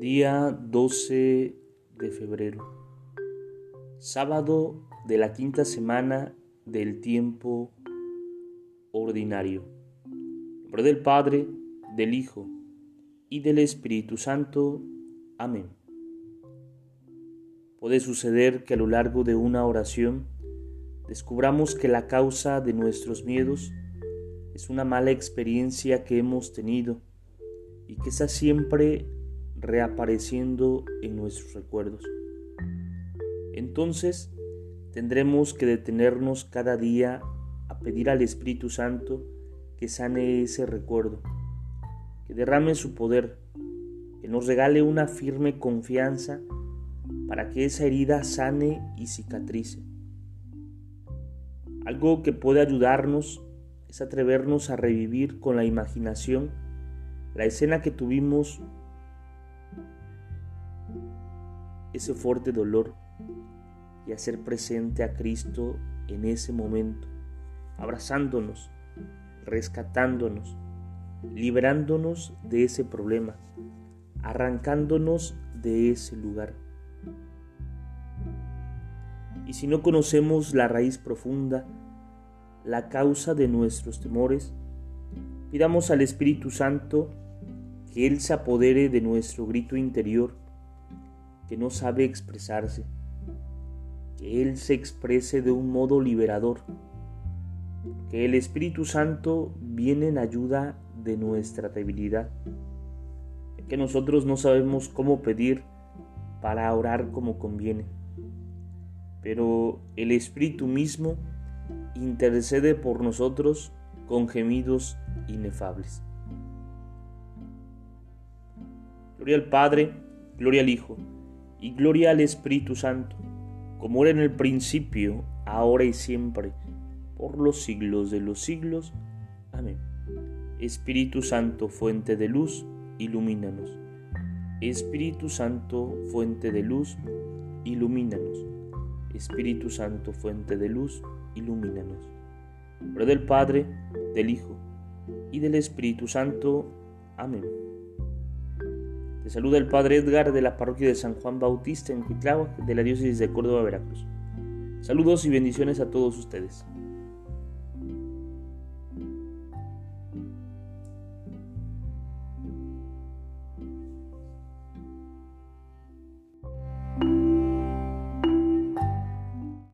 Día 12 de febrero, sábado de la quinta semana del tiempo ordinario. En nombre del Padre, del Hijo y del Espíritu Santo. Amén. Puede suceder que a lo largo de una oración descubramos que la causa de nuestros miedos es una mala experiencia que hemos tenido y que está siempre reapareciendo en nuestros recuerdos. Entonces tendremos que detenernos cada día a pedir al Espíritu Santo que sane ese recuerdo, que derrame su poder, que nos regale una firme confianza para que esa herida sane y cicatrice. Algo que puede ayudarnos es atrevernos a revivir con la imaginación la escena que tuvimos ese fuerte dolor y hacer presente a Cristo en ese momento, abrazándonos, rescatándonos, liberándonos de ese problema, arrancándonos de ese lugar. Y si no conocemos la raíz profunda, la causa de nuestros temores, pidamos al Espíritu Santo que Él se apodere de nuestro grito interior que no sabe expresarse, que Él se exprese de un modo liberador, que el Espíritu Santo viene en ayuda de nuestra debilidad, que nosotros no sabemos cómo pedir para orar como conviene, pero el Espíritu mismo intercede por nosotros con gemidos inefables. Gloria al Padre, gloria al Hijo y gloria al Espíritu Santo, como era en el principio, ahora y siempre, por los siglos de los siglos. Amén. Espíritu Santo, fuente de luz, ilumínanos. Espíritu Santo, fuente de luz, ilumínanos. Espíritu Santo, fuente de luz, ilumínanos. Nombre del Padre, del Hijo y del Espíritu Santo. Amén. Te saluda el Padre Edgar de la parroquia de San Juan Bautista en Cuitláhuac de la diócesis de Córdoba, Veracruz. Saludos y bendiciones a todos ustedes.